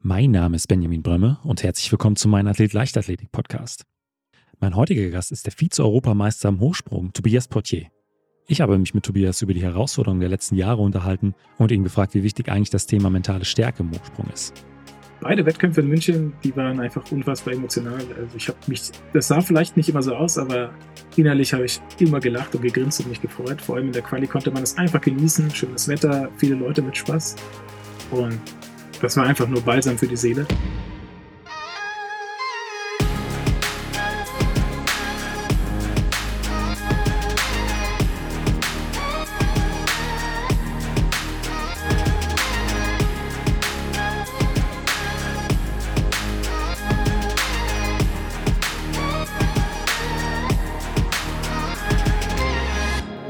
Mein Name ist Benjamin Brömme und herzlich willkommen zu meinem Athlet Leichtathletik Podcast. Mein heutiger Gast ist der Vize-Europameister im Hochsprung, Tobias Portier. Ich habe mich mit Tobias über die Herausforderungen der letzten Jahre unterhalten und ihn gefragt, wie wichtig eigentlich das Thema mentale Stärke im Hochsprung ist. Beide Wettkämpfe in München, die waren einfach unfassbar emotional. Also ich habe mich, das sah vielleicht nicht immer so aus, aber innerlich habe ich immer gelacht und gegrinst und mich gefreut. Vor allem in der Quali konnte man es einfach genießen, schönes Wetter, viele Leute mit Spaß. Und das war einfach nur Balsam für die Seele.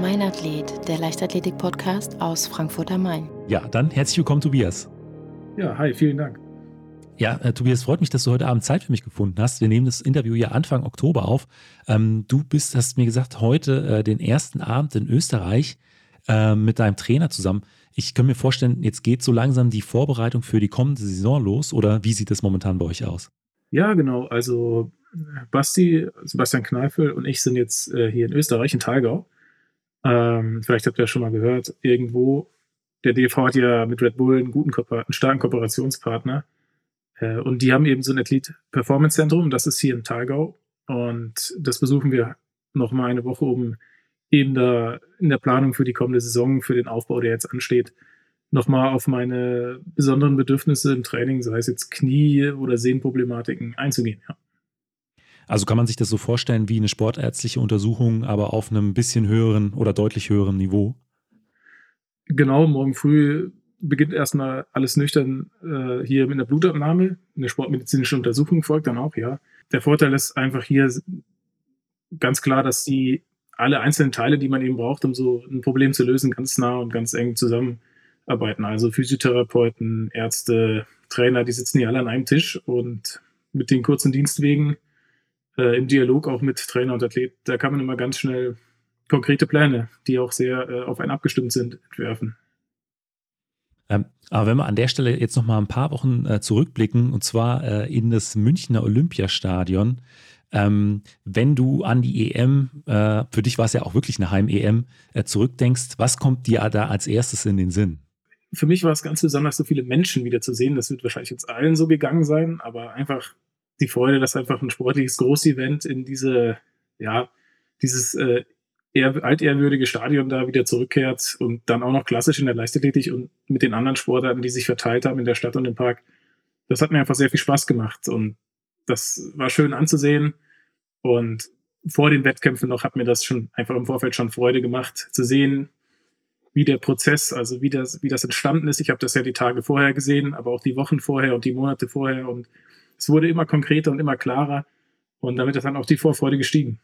Mein Athlet, der Leichtathletik-Podcast aus Frankfurt am Main. Ja, dann herzlich willkommen, Tobias. Ja, hi, vielen Dank. Ja, äh, Tobias, freut mich, dass du heute Abend Zeit für mich gefunden hast. Wir nehmen das Interview ja Anfang Oktober auf. Ähm, du bist, hast mir gesagt, heute äh, den ersten Abend in Österreich äh, mit deinem Trainer zusammen. Ich kann mir vorstellen, jetzt geht so langsam die Vorbereitung für die kommende Saison los oder wie sieht es momentan bei euch aus? Ja, genau. Also Basti, Sebastian Kneifel und ich sind jetzt äh, hier in Österreich, in Thalgau. Ähm, vielleicht habt ihr ja schon mal gehört, irgendwo der DV hat ja mit Red Bull einen guten, einen starken Kooperationspartner. Äh, und die haben eben so ein Athlete Performance Zentrum, das ist hier in Thalgau. Und das besuchen wir noch mal eine Woche, um eben da in der Planung für die kommende Saison, für den Aufbau, der jetzt ansteht, nochmal auf meine besonderen Bedürfnisse im Training, sei es jetzt Knie- oder Sehnenproblematiken, einzugehen. Ja. Also kann man sich das so vorstellen wie eine sportärztliche Untersuchung, aber auf einem bisschen höheren oder deutlich höheren Niveau? Genau, morgen früh beginnt erstmal alles nüchtern äh, hier mit einer Blutabnahme. Eine sportmedizinische Untersuchung folgt dann auch, ja. Der Vorteil ist einfach hier ganz klar, dass die alle einzelnen Teile, die man eben braucht, um so ein Problem zu lösen, ganz nah und ganz eng zusammenarbeiten. Also Physiotherapeuten, Ärzte, Trainer, die sitzen hier alle an einem Tisch und mit den kurzen Dienstwegen äh, im Dialog auch mit Trainer und Athlet, da kann man immer ganz schnell konkrete Pläne, die auch sehr äh, auf einen abgestimmt sind, entwerfen. Ähm, aber wenn wir an der Stelle jetzt noch mal ein paar Wochen äh, zurückblicken, und zwar äh, in das Münchner Olympiastadion, ähm, wenn du an die EM, äh, für dich war es ja auch wirklich eine Heim-EM, äh, zurückdenkst, was kommt dir da als erstes in den Sinn? Für mich war es ganz besonders, so viele Menschen wieder zu sehen. Das wird wahrscheinlich jetzt allen so gegangen sein, aber einfach die Freude, dass einfach ein sportliches Großevent in diese, ja, dieses eher altehrwürdige Stadion da wieder zurückkehrt und dann auch noch klassisch in der Leichtathletik und mit den anderen Sportarten, die sich verteilt haben in der Stadt und im Park. Das hat mir einfach sehr viel Spaß gemacht und das war schön anzusehen. Und vor den Wettkämpfen noch hat mir das schon einfach im Vorfeld schon Freude gemacht, zu sehen, wie der Prozess, also wie das, wie das entstanden ist. Ich habe das ja die Tage vorher gesehen, aber auch die Wochen vorher und die Monate vorher. Und es wurde immer konkreter und immer klarer. Und damit ist dann auch die Vorfreude gestiegen.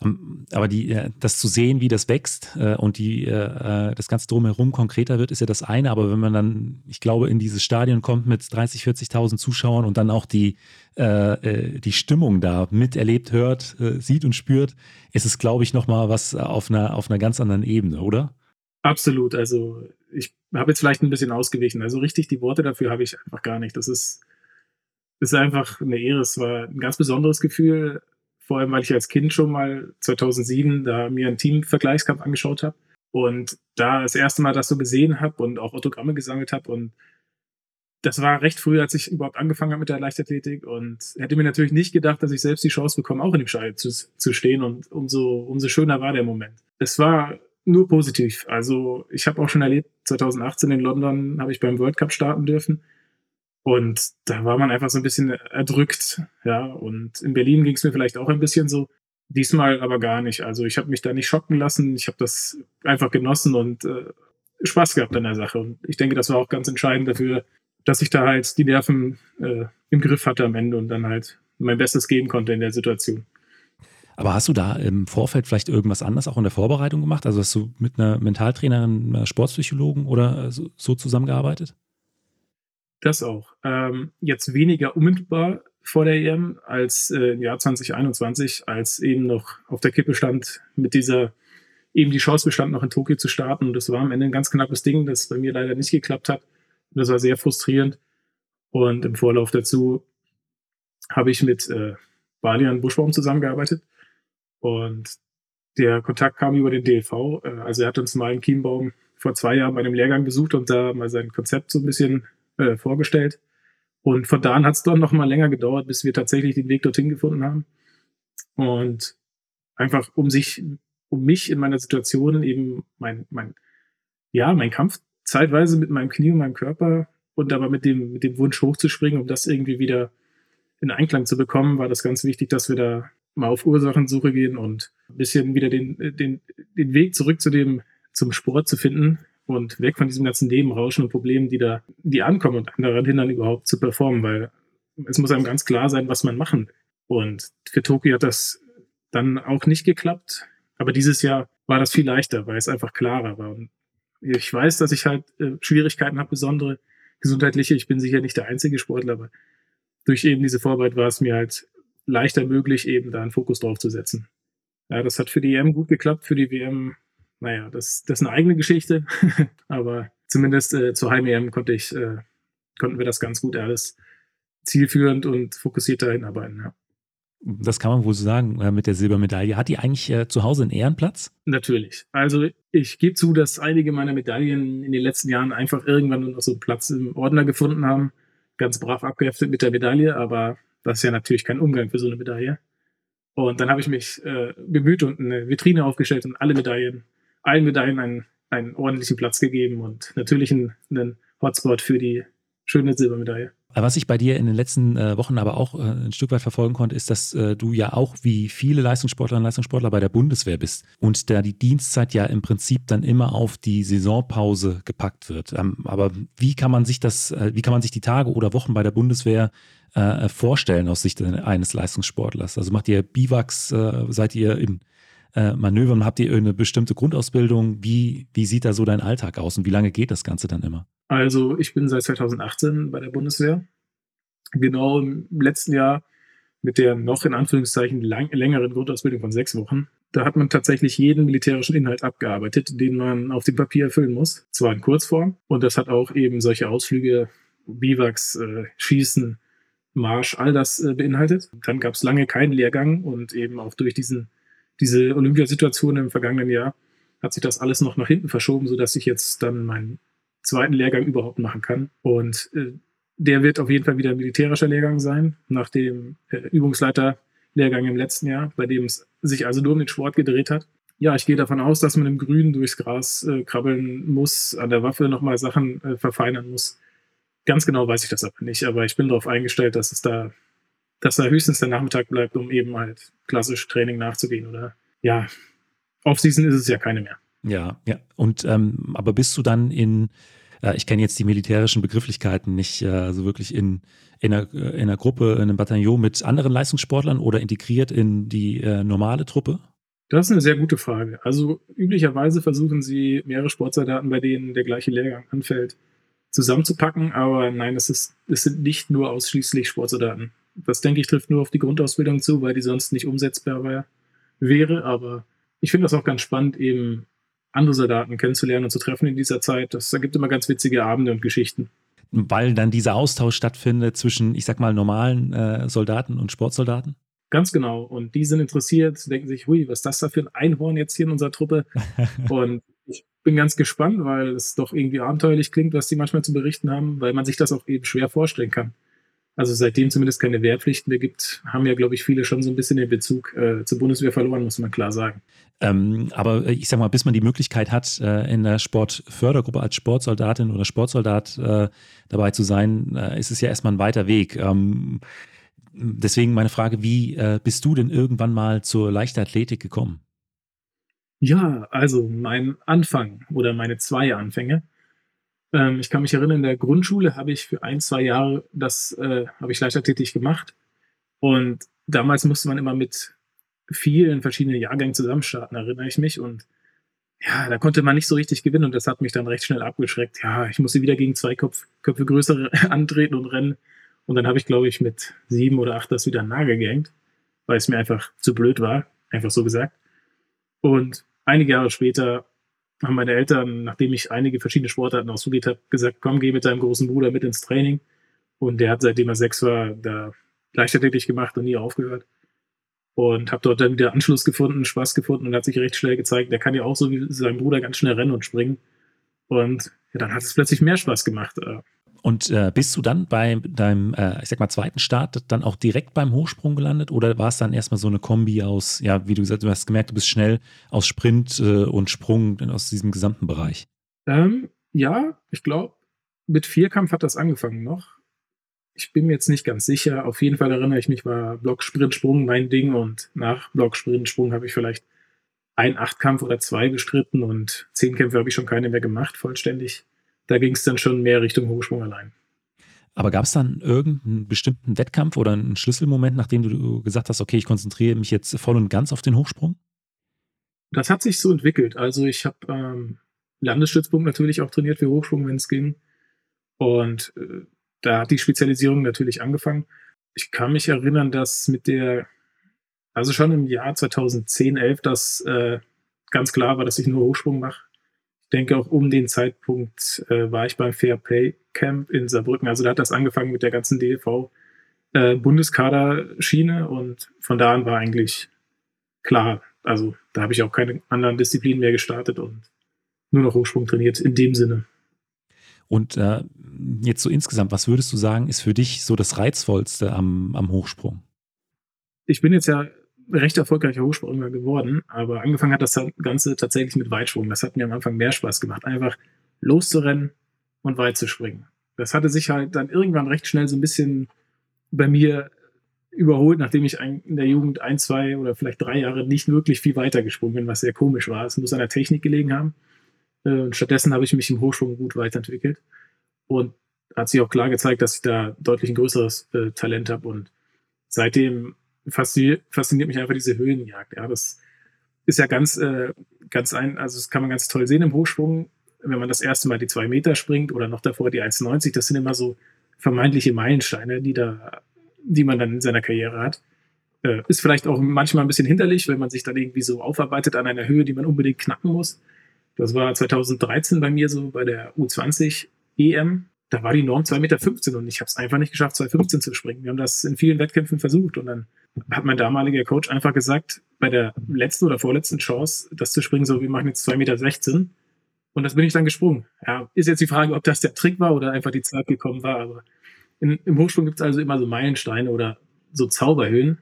Ähm, aber die, äh, das zu sehen, wie das wächst äh, und die, äh, das Ganze drumherum konkreter wird, ist ja das eine. Aber wenn man dann, ich glaube, in dieses Stadion kommt mit 30, 40.000 Zuschauern und dann auch die, die Stimmung da miterlebt, hört, sieht und spürt, ist es, glaube ich, nochmal was auf einer, auf einer ganz anderen Ebene, oder? Absolut. Also ich habe jetzt vielleicht ein bisschen ausgewichen. Also richtig die Worte dafür habe ich einfach gar nicht. Das ist, ist einfach eine Ehre. Es war ein ganz besonderes Gefühl vor allem, weil ich als Kind schon mal 2007 da mir einen Teamvergleichskampf angeschaut habe und da das erste Mal das so gesehen habe und auch Autogramme gesammelt habe und das war recht früh, als ich überhaupt angefangen habe mit der Leichtathletik und hätte mir natürlich nicht gedacht, dass ich selbst die Chance bekomme, auch in dem Schall zu, zu stehen und umso, umso schöner war der Moment. Es war nur positiv. Also ich habe auch schon erlebt, 2018 in London habe ich beim World Cup starten dürfen und da war man einfach so ein bisschen erdrückt, ja. Und in Berlin ging es mir vielleicht auch ein bisschen so. Diesmal aber gar nicht. Also ich habe mich da nicht schocken lassen. Ich habe das einfach genossen und äh, Spaß gehabt an der Sache. Und ich denke, das war auch ganz entscheidend dafür, dass ich da halt die Nerven äh, im Griff hatte am Ende und dann halt mein Bestes geben konnte in der Situation. Aber hast du da im Vorfeld vielleicht irgendwas anderes auch in der Vorbereitung gemacht? Also hast du mit einer Mentaltrainerin, einer Sportpsychologen oder so, so zusammengearbeitet? Das auch. Ähm, jetzt weniger unmittelbar vor der EM als äh, im Jahr 2021, als eben noch auf der Kippe stand, mit dieser eben die Chance bestand, noch in Tokio zu starten. Und das war am Ende ein ganz knappes Ding, das bei mir leider nicht geklappt hat. Und das war sehr frustrierend. Und im Vorlauf dazu habe ich mit äh, Balian Buschbaum zusammengearbeitet. Und der Kontakt kam über den DLV. Äh, also er hat uns mal in Chiembaum vor zwei Jahren bei einem Lehrgang besucht und da mal sein Konzept so ein bisschen äh, vorgestellt. Und von da an hat es dann noch mal länger gedauert, bis wir tatsächlich den Weg dorthin gefunden haben. Und einfach um sich, um mich in meiner Situation eben mein, mein, ja, mein Kampf zeitweise mit meinem Knie und meinem Körper und aber mit dem, mit dem Wunsch hochzuspringen, um das irgendwie wieder in Einklang zu bekommen, war das ganz wichtig, dass wir da mal auf Ursachensuche gehen und ein bisschen wieder den, den, den Weg zurück zu dem, zum Sport zu finden und weg von diesem ganzen Nebenrauschen und Problemen, die da, die ankommen und daran hindern, überhaupt zu performen, weil es muss einem ganz klar sein, was man machen will. Und für Toki hat das dann auch nicht geklappt. Aber dieses Jahr war das viel leichter, weil es einfach klarer war. Und ich weiß, dass ich halt äh, Schwierigkeiten habe, besondere gesundheitliche. Ich bin sicher nicht der einzige Sportler, aber durch eben diese Vorarbeit war es mir halt leichter möglich, eben da einen Fokus drauf zu setzen. Ja, das hat für die EM gut geklappt, für die WM, naja, das, das ist eine eigene Geschichte, aber zumindest äh, zur Heim-EM konnte ich, äh, konnten wir das ganz gut alles zielführend und fokussiert dahin arbeiten. Ja. Das kann man wohl so sagen äh, mit der Silbermedaille. Hat die eigentlich äh, zu Hause einen Ehrenplatz? Natürlich. Also ich gebe zu, dass einige meiner Medaillen in den letzten Jahren einfach irgendwann nur noch so einen Platz im Ordner gefunden haben. Ganz brav abgeheftet mit der Medaille, aber das ist ja natürlich kein Umgang für so eine Medaille. Und dann habe ich mich äh, bemüht und eine Vitrine aufgestellt und alle Medaillen, allen Medaillen einen, einen ordentlichen Platz gegeben und natürlich einen, einen Hotspot für die schöne Silbermedaille. Was ich bei dir in den letzten äh, Wochen aber auch äh, ein Stück weit verfolgen konnte, ist, dass äh, du ja auch wie viele Leistungssportlerinnen und Leistungssportler bei der Bundeswehr bist und da die Dienstzeit ja im Prinzip dann immer auf die Saisonpause gepackt wird. Ähm, aber wie kann man sich das, äh, wie kann man sich die Tage oder Wochen bei der Bundeswehr äh, vorstellen aus Sicht eines Leistungssportlers? Also macht ihr Biwaks, äh, seid ihr in Manövern, habt ihr eine bestimmte Grundausbildung? Wie, wie sieht da so dein Alltag aus und wie lange geht das Ganze dann immer? Also ich bin seit 2018 bei der Bundeswehr. Genau im letzten Jahr mit der noch in Anführungszeichen lang, längeren Grundausbildung von sechs Wochen. Da hat man tatsächlich jeden militärischen Inhalt abgearbeitet, den man auf dem Papier erfüllen muss. Zwar in Kurzform. Und das hat auch eben solche Ausflüge, Biwaks, äh, Schießen, Marsch, all das äh, beinhaltet. Dann gab es lange keinen Lehrgang und eben auch durch diesen, diese Olympiasituation im vergangenen Jahr hat sich das alles noch nach hinten verschoben, sodass ich jetzt dann mein zweiten Lehrgang überhaupt machen kann. Und äh, der wird auf jeden Fall wieder ein militärischer Lehrgang sein, nach dem äh, Übungsleiterlehrgang im letzten Jahr, bei dem es sich also nur um den Sport gedreht hat. Ja, ich gehe davon aus, dass man im Grün durchs Gras äh, krabbeln muss, an der Waffe nochmal Sachen äh, verfeinern muss. Ganz genau weiß ich das aber nicht, aber ich bin darauf eingestellt, dass es da, dass da höchstens der Nachmittag bleibt, um eben halt klassisch Training nachzugehen oder ja, Off-Season ist es ja keine mehr. Ja, ja. Und ähm, aber bist du dann in, äh, ich kenne jetzt die militärischen Begrifflichkeiten nicht äh, so wirklich in, in, einer, in einer Gruppe, in einem Bataillon mit anderen Leistungssportlern oder integriert in die äh, normale Truppe? Das ist eine sehr gute Frage. Also üblicherweise versuchen sie mehrere Sportsoldaten, bei denen der gleiche Lehrgang anfällt, zusammenzupacken, aber nein, es, ist, es sind nicht nur ausschließlich Sportsoldaten. Das denke ich trifft nur auf die Grundausbildung zu, weil die sonst nicht umsetzbar wär, wäre, aber ich finde das auch ganz spannend, eben andere Soldaten kennenzulernen und zu treffen in dieser Zeit. Das ergibt immer ganz witzige Abende und Geschichten. Weil dann dieser Austausch stattfindet zwischen, ich sag mal, normalen äh, Soldaten und Sportsoldaten? Ganz genau. Und die sind interessiert, denken sich, hui, was ist das da für ein Einhorn jetzt hier in unserer Truppe? und ich bin ganz gespannt, weil es doch irgendwie abenteuerlich klingt, was die manchmal zu berichten haben, weil man sich das auch eben schwer vorstellen kann also seitdem zumindest keine Wehrpflichten mehr gibt, haben ja, glaube ich, viele schon so ein bisschen den Bezug äh, zur Bundeswehr verloren, muss man klar sagen. Ähm, aber ich sag mal, bis man die Möglichkeit hat, äh, in der Sportfördergruppe als Sportsoldatin oder Sportsoldat äh, dabei zu sein, äh, ist es ja erstmal ein weiter Weg. Ähm, deswegen meine Frage, wie äh, bist du denn irgendwann mal zur Leichtathletik gekommen? Ja, also mein Anfang oder meine zwei Anfänge ähm, ich kann mich erinnern, in der Grundschule habe ich für ein, zwei Jahre das, äh, habe ich Leichtathletik gemacht. Und damals musste man immer mit vielen verschiedenen Jahrgängen zusammenstarten, erinnere ich mich. Und ja, da konnte man nicht so richtig gewinnen und das hat mich dann recht schnell abgeschreckt. Ja, ich musste wieder gegen zwei Kopf, Köpfe größere antreten und rennen. Und dann habe ich, glaube ich, mit sieben oder acht das wieder gehängt, weil es mir einfach zu blöd war, einfach so gesagt. Und einige Jahre später haben meine Eltern, nachdem ich einige verschiedene Sportarten ausprobiert habe, gesagt, komm, geh mit deinem großen Bruder mit ins Training. Und der hat, seitdem er sechs war, da Leichtathletik gemacht und nie aufgehört. Und habe dort dann wieder Anschluss gefunden, Spaß gefunden und hat sich recht schnell gezeigt, der kann ja auch so wie sein Bruder ganz schnell rennen und springen. Und ja, dann hat es plötzlich mehr Spaß gemacht. Und äh, bist du dann bei deinem, äh, ich sag mal, zweiten Start dann auch direkt beim Hochsprung gelandet oder war es dann erstmal so eine Kombi aus, ja, wie du gesagt hast, du hast gemerkt, du bist schnell aus Sprint äh, und Sprung aus diesem gesamten Bereich? Ähm, ja, ich glaube, mit Vierkampf hat das angefangen noch. Ich bin mir jetzt nicht ganz sicher. Auf jeden Fall erinnere ich mich, war Block, Sprint, Sprung mein Ding und nach Block, Sprint, Sprung habe ich vielleicht ein Achtkampf oder zwei bestritten und zehn Kämpfe habe ich schon keine mehr gemacht, vollständig da ging es dann schon mehr Richtung Hochsprung allein. Aber gab es dann irgendeinen bestimmten Wettkampf oder einen Schlüsselmoment, nachdem du gesagt hast, okay, ich konzentriere mich jetzt voll und ganz auf den Hochsprung? Das hat sich so entwickelt. Also ich habe ähm, Landesstützpunkt natürlich auch trainiert für Hochsprung, wenn es ging. Und äh, da hat die Spezialisierung natürlich angefangen. Ich kann mich erinnern, dass mit der, also schon im Jahr 2010, 11, das äh, ganz klar war, dass ich nur Hochsprung mache denke auch um den Zeitpunkt äh, war ich beim Fair Play Camp in Saarbrücken. Also da hat das angefangen mit der ganzen DLV äh, Bundeskader-Schiene und von da an war eigentlich klar. Also da habe ich auch keine anderen Disziplinen mehr gestartet und nur noch Hochsprung trainiert in dem Sinne. Und äh, jetzt so insgesamt, was würdest du sagen, ist für dich so das Reizvollste am, am Hochsprung? Ich bin jetzt ja recht erfolgreicher Hochspringer geworden, aber angefangen hat das Ganze tatsächlich mit Weitsprung. Das hat mir am Anfang mehr Spaß gemacht, einfach loszurennen und weit zu springen. Das hatte sich halt dann irgendwann recht schnell so ein bisschen bei mir überholt, nachdem ich in der Jugend ein, zwei oder vielleicht drei Jahre nicht wirklich viel weiter gesprungen bin, was sehr komisch war. Es muss an der Technik gelegen haben. Äh, und stattdessen habe ich mich im Hochsprung gut weiterentwickelt. Und hat sich auch klar gezeigt, dass ich da deutlich ein größeres äh, Talent habe. Und seitdem fasziniert, mich einfach diese Höhenjagd. Ja, das ist ja ganz, äh, ganz ein, also das kann man ganz toll sehen im Hochsprung, wenn man das erste Mal die zwei Meter springt oder noch davor die 1,90. Das sind immer so vermeintliche Meilensteine, die da, die man dann in seiner Karriere hat. Äh, ist vielleicht auch manchmal ein bisschen hinderlich, wenn man sich dann irgendwie so aufarbeitet an einer Höhe, die man unbedingt knacken muss. Das war 2013 bei mir so bei der U20 EM. Da war die Norm 2,15 Meter und ich habe es einfach nicht geschafft, 2,15 zu springen. Wir haben das in vielen Wettkämpfen versucht und dann hat mein damaliger Coach einfach gesagt, bei der letzten oder vorletzten Chance, das zu springen, so, wir machen jetzt 2,16 Meter. Und das bin ich dann gesprungen. Ja, ist jetzt die Frage, ob das der Trick war oder einfach die Zeit gekommen war. Aber in, im Hochsprung gibt es also immer so Meilensteine oder so Zauberhöhen,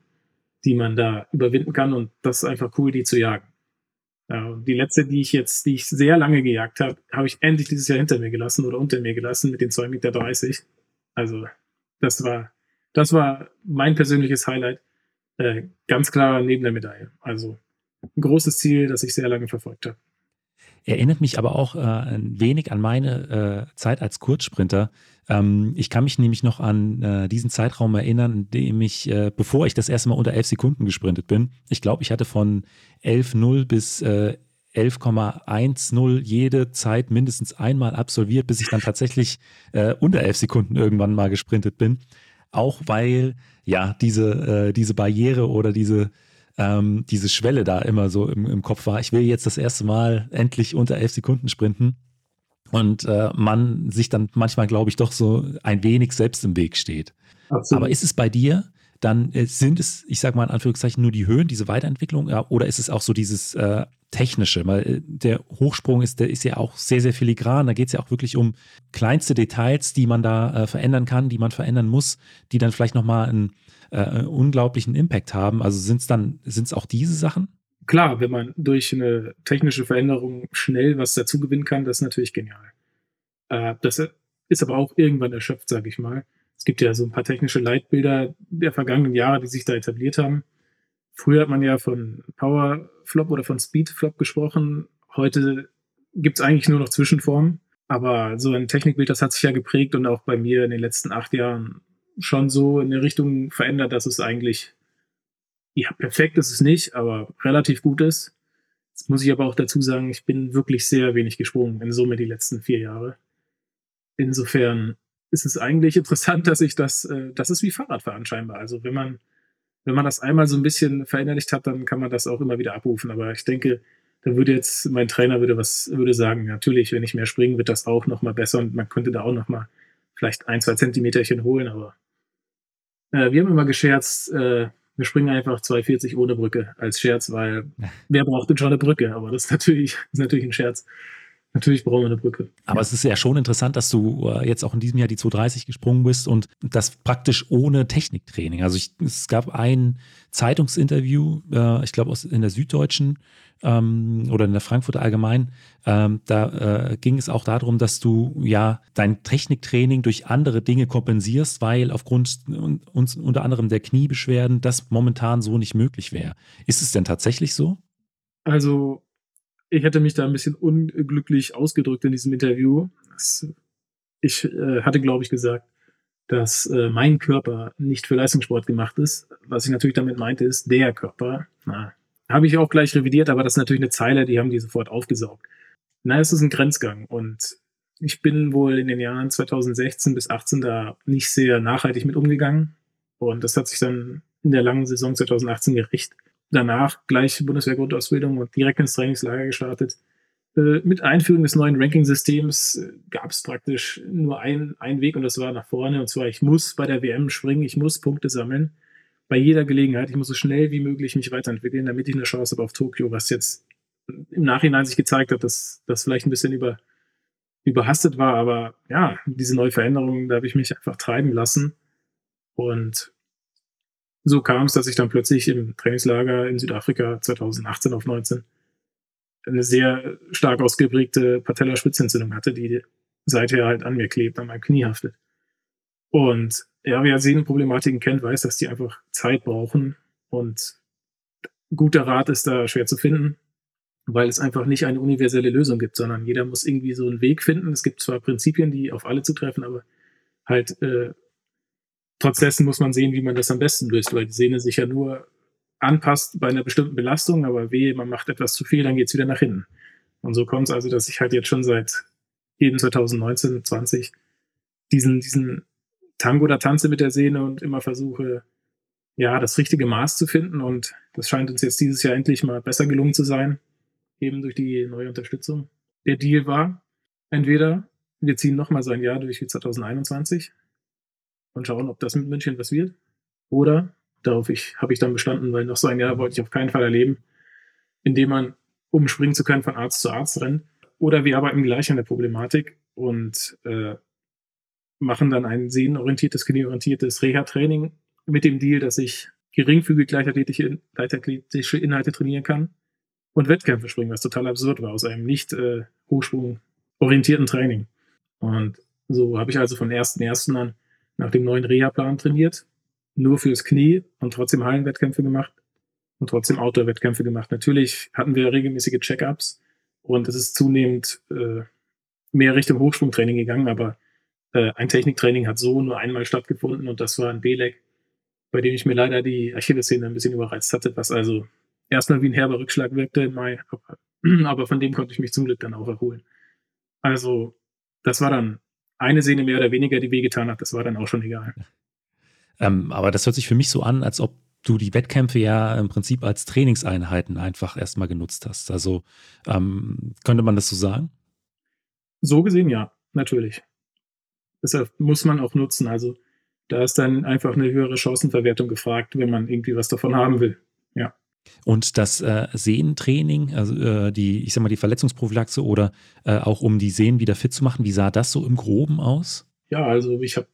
die man da überwinden kann. Und das ist einfach cool, die zu jagen. Ja, die letzte, die ich jetzt, die ich sehr lange gejagt habe, habe ich endlich dieses Jahr hinter mir gelassen oder unter mir gelassen mit den 2,30 Meter. Also, das war, das war mein persönliches Highlight. Äh, ganz klar neben der Medaille. Also ein großes Ziel, das ich sehr lange verfolgt habe. Erinnert mich aber auch äh, ein wenig an meine äh, Zeit als Kurzsprinter. Ähm, ich kann mich nämlich noch an äh, diesen Zeitraum erinnern, in dem ich, äh, bevor ich das erste Mal unter 11 Sekunden gesprintet bin, ich glaube, ich hatte von 11.0 bis 11,10 äh, jede Zeit mindestens einmal absolviert, bis ich dann tatsächlich äh, unter 11 Sekunden irgendwann mal gesprintet bin. Auch weil ja, diese, diese Barriere oder diese, ähm, diese Schwelle da immer so im, im Kopf war. Ich will jetzt das erste Mal endlich unter elf Sekunden sprinten. Und äh, man sich dann manchmal, glaube ich, doch so ein wenig selbst im Weg steht. Absolut. Aber ist es bei dir, dann äh, sind es, ich sage mal in Anführungszeichen, nur die Höhen, diese Weiterentwicklung, ja, oder ist es auch so dieses äh, Technische? Weil äh, der Hochsprung ist, der ist ja auch sehr, sehr filigran. Da geht es ja auch wirklich um kleinste Details, die man da äh, verändern kann, die man verändern muss, die dann vielleicht nochmal einen äh, unglaublichen Impact haben. Also sind es dann, sind es auch diese Sachen? Klar, wenn man durch eine technische Veränderung schnell was dazu gewinnen kann, das ist natürlich genial. Äh, das ist aber auch irgendwann erschöpft, sage ich mal. Es gibt ja so ein paar technische Leitbilder der vergangenen Jahre, die sich da etabliert haben. Früher hat man ja von Power Flop oder von Speed Flop gesprochen. Heute gibt es eigentlich nur noch Zwischenformen. Aber so ein Technikbild, das hat sich ja geprägt und auch bei mir in den letzten acht Jahren schon so in eine Richtung verändert, dass es eigentlich, ja, perfekt ist es nicht, aber relativ gut ist. Jetzt muss ich aber auch dazu sagen, ich bin wirklich sehr wenig gesprungen in Summe die letzten vier Jahre. Insofern ist es eigentlich interessant, dass ich das, äh, das ist wie Fahrradfahren scheinbar. Also wenn man, wenn man das einmal so ein bisschen verinnerlicht hat, dann kann man das auch immer wieder abrufen. Aber ich denke, da würde jetzt mein Trainer würde was würde sagen, natürlich, wenn ich mehr springen, wird das auch noch mal besser und man könnte da auch noch mal vielleicht ein, zwei Zentimeterchen holen, aber äh, wir haben immer gescherzt, äh, wir springen einfach 2,40 ohne Brücke als Scherz, weil wer braucht denn schon eine Brücke? Aber das ist natürlich, ist natürlich ein Scherz. Natürlich brauchen wir eine Brücke. Aber es ist ja schon interessant, dass du äh, jetzt auch in diesem Jahr die 230 gesprungen bist und das praktisch ohne Techniktraining. Also ich, es gab ein Zeitungsinterview, äh, ich glaube in der Süddeutschen ähm, oder in der Frankfurter Allgemein. Ähm, da äh, ging es auch darum, dass du ja dein Techniktraining durch andere Dinge kompensierst, weil aufgrund uns unter anderem der Kniebeschwerden das momentan so nicht möglich wäre. Ist es denn tatsächlich so? Also ich hätte mich da ein bisschen unglücklich ausgedrückt in diesem Interview. Ich äh, hatte, glaube ich, gesagt, dass äh, mein Körper nicht für Leistungssport gemacht ist. Was ich natürlich damit meinte, ist der Körper. Na, habe ich auch gleich revidiert, aber das ist natürlich eine Zeile, die haben die sofort aufgesaugt. Na, es ist ein Grenzgang und ich bin wohl in den Jahren 2016 bis 18 da nicht sehr nachhaltig mit umgegangen und das hat sich dann in der langen Saison 2018 gerecht danach gleich Bundeswehr-Grundausbildung und direkt ins Trainingslager gestartet. Äh, mit Einführung des neuen Ranking-Systems äh, gab es praktisch nur einen, einen Weg und das war nach vorne. Und zwar, ich muss bei der WM springen, ich muss Punkte sammeln. Bei jeder Gelegenheit, ich muss so schnell wie möglich mich weiterentwickeln, damit ich eine Chance habe auf Tokio, was jetzt im Nachhinein sich gezeigt hat, dass das vielleicht ein bisschen über, überhastet war. Aber ja, diese neue Veränderung, da habe ich mich einfach treiben lassen. Und so kam es, dass ich dann plötzlich im Trainingslager in Südafrika 2018 auf 19 eine sehr stark ausgeprägte Patellaspitzentzündung hatte, die seither halt an mir klebt, an meinem Knie haftet. Und ja, wer Sehnenproblematiken kennt, weiß, dass die einfach Zeit brauchen und guter Rat ist da schwer zu finden, weil es einfach nicht eine universelle Lösung gibt, sondern jeder muss irgendwie so einen Weg finden. Es gibt zwar Prinzipien, die auf alle zutreffen, aber halt äh, trotz dessen muss man sehen, wie man das am besten löst, weil die Sehne sich ja nur anpasst bei einer bestimmten Belastung, aber weh, man macht etwas zu viel, dann geht es wieder nach hinten. Und so kommt es also, dass ich halt jetzt schon seit eben 2019, 20 diesen, diesen Tango da tanze mit der Sehne und immer versuche, ja, das richtige Maß zu finden. Und das scheint uns jetzt dieses Jahr endlich mal besser gelungen zu sein, eben durch die neue Unterstützung. Der Deal war, entweder wir ziehen nochmal so ein Jahr durch wie 2021, und schauen, ob das mit München was wird. Oder, darauf ich, habe ich dann bestanden, weil noch so ein Jahr wollte ich auf keinen Fall erleben, indem man, um springen zu können, von Arzt zu Arzt rennt. Oder wir arbeiten gleich an der Problematik und äh, machen dann ein sehnenorientiertes, knieorientiertes Reha-Training mit dem Deal, dass ich geringfügig leichtathletische Inhalte trainieren kann und Wettkämpfe springen, was total absurd war aus einem nicht äh, hochsprungorientierten Training. Und so habe ich also von 1.1. an nach dem neuen Reha-Plan trainiert, nur fürs Knie und trotzdem Hallenwettkämpfe gemacht und trotzdem Outdoor-Wettkämpfe gemacht. Natürlich hatten wir regelmäßige Check-ups und es ist zunehmend äh, mehr Richtung Hochsprungtraining gegangen, aber äh, ein Techniktraining hat so nur einmal stattgefunden und das war ein B-Leg, bei dem ich mir leider die Achillessehne ein bisschen überreizt hatte, was also erstmal wie ein herber Rückschlag wirkte im Mai, aber, aber von dem konnte ich mich zum Glück dann auch erholen. Also das war dann eine Sehne mehr oder weniger, die wehgetan hat, das war dann auch schon egal. Ähm, aber das hört sich für mich so an, als ob du die Wettkämpfe ja im Prinzip als Trainingseinheiten einfach erstmal genutzt hast. Also ähm, könnte man das so sagen? So gesehen ja, natürlich. Deshalb muss man auch nutzen. Also da ist dann einfach eine höhere Chancenverwertung gefragt, wenn man irgendwie was davon haben will. Ja. Und das äh, Sehnentraining, also äh, die, ich sag mal, die Verletzungsprophylaxe oder äh, auch um die Sehnen wieder fit zu machen, wie sah das so im Groben aus? Ja, also ich habe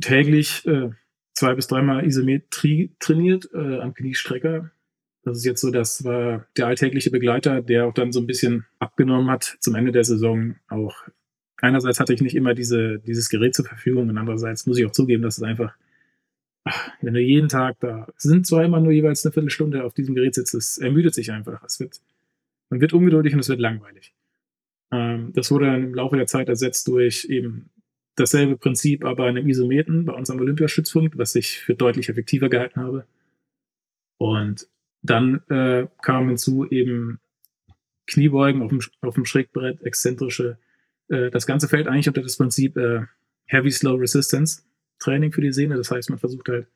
täglich äh, zwei bis dreimal Isometrie trainiert äh, am Kniestrecker. Das ist jetzt so, das war der alltägliche Begleiter, der auch dann so ein bisschen abgenommen hat zum Ende der Saison. Auch einerseits hatte ich nicht immer diese, dieses Gerät zur Verfügung und andererseits muss ich auch zugeben, dass es einfach wenn du jeden Tag da sind zwar immer nur jeweils eine Viertelstunde auf diesem Gerät sitzt, es ermüdet sich einfach. Es wird, man wird ungeduldig und es wird langweilig. Ähm, das wurde dann im Laufe der Zeit ersetzt durch eben dasselbe Prinzip, aber einem Isometen bei unserem Olympiastützpunkt, was ich für deutlich effektiver gehalten habe. Und dann äh, kam hinzu eben Kniebeugen auf dem, auf dem Schrägbrett, exzentrische. Äh, das Ganze fällt eigentlich unter das Prinzip äh, Heavy Slow Resistance. Training für die Sehne. Das heißt, man versucht halt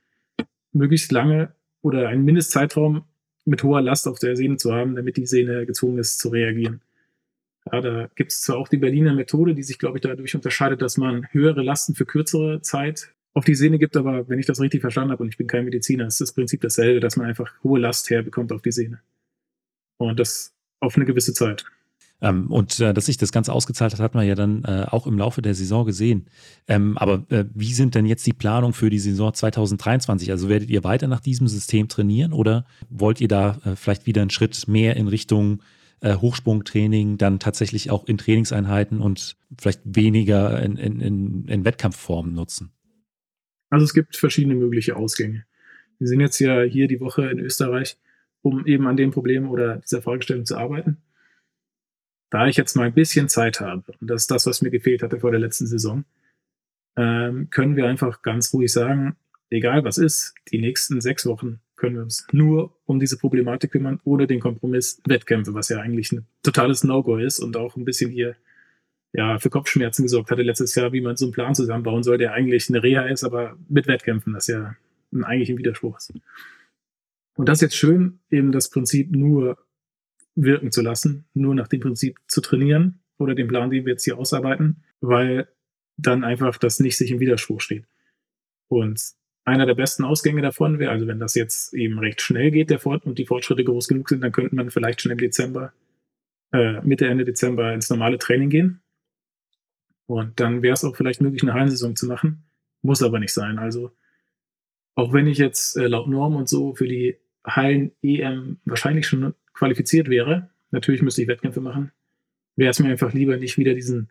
möglichst lange oder einen Mindestzeitraum mit hoher Last auf der Sehne zu haben, damit die Sehne gezwungen ist zu reagieren. Ja, da gibt es zwar auch die Berliner Methode, die sich, glaube ich, dadurch unterscheidet, dass man höhere Lasten für kürzere Zeit auf die Sehne gibt, aber wenn ich das richtig verstanden habe und ich bin kein Mediziner, ist das Prinzip dasselbe, dass man einfach hohe Last herbekommt auf die Sehne. Und das auf eine gewisse Zeit. Ähm, und äh, dass sich das Ganze ausgezahlt hat, hat man ja dann äh, auch im Laufe der Saison gesehen. Ähm, aber äh, wie sind denn jetzt die Planungen für die Saison 2023? Also werdet ihr weiter nach diesem System trainieren oder wollt ihr da äh, vielleicht wieder einen Schritt mehr in Richtung äh, Hochsprungtraining, dann tatsächlich auch in Trainingseinheiten und vielleicht weniger in, in, in, in Wettkampfformen nutzen? Also es gibt verschiedene mögliche Ausgänge. Wir sind jetzt ja hier die Woche in Österreich, um eben an dem Problem oder dieser Fragestellung zu arbeiten da ich jetzt mal ein bisschen Zeit habe, und das ist das, was mir gefehlt hatte vor der letzten Saison, ähm, können wir einfach ganz ruhig sagen, egal was ist, die nächsten sechs Wochen können wir uns nur um diese Problematik kümmern, ohne den Kompromiss Wettkämpfe, was ja eigentlich ein totales No-Go ist und auch ein bisschen hier ja, für Kopfschmerzen gesorgt hatte letztes Jahr, wie man so einen Plan zusammenbauen soll, der eigentlich eine Reha ist, aber mit Wettkämpfen, das ja eigentlich ein Widerspruch ist. Und das ist jetzt schön, eben das Prinzip nur wirken zu lassen, nur nach dem Prinzip zu trainieren oder dem Plan, den wir jetzt hier ausarbeiten, weil dann einfach das nicht sich im Widerspruch steht. Und einer der besten Ausgänge davon wäre, also wenn das jetzt eben recht schnell geht, der Fort und die Fortschritte groß genug sind, dann könnte man vielleicht schon im Dezember, äh, Mitte, Ende Dezember ins normale Training gehen. Und dann wäre es auch vielleicht möglich, eine Hallensaison zu machen. Muss aber nicht sein. Also auch wenn ich jetzt äh, laut Norm und so für die Hallen EM wahrscheinlich schon qualifiziert wäre, natürlich müsste ich Wettkämpfe machen, wäre es mir einfach lieber, nicht wieder diesen,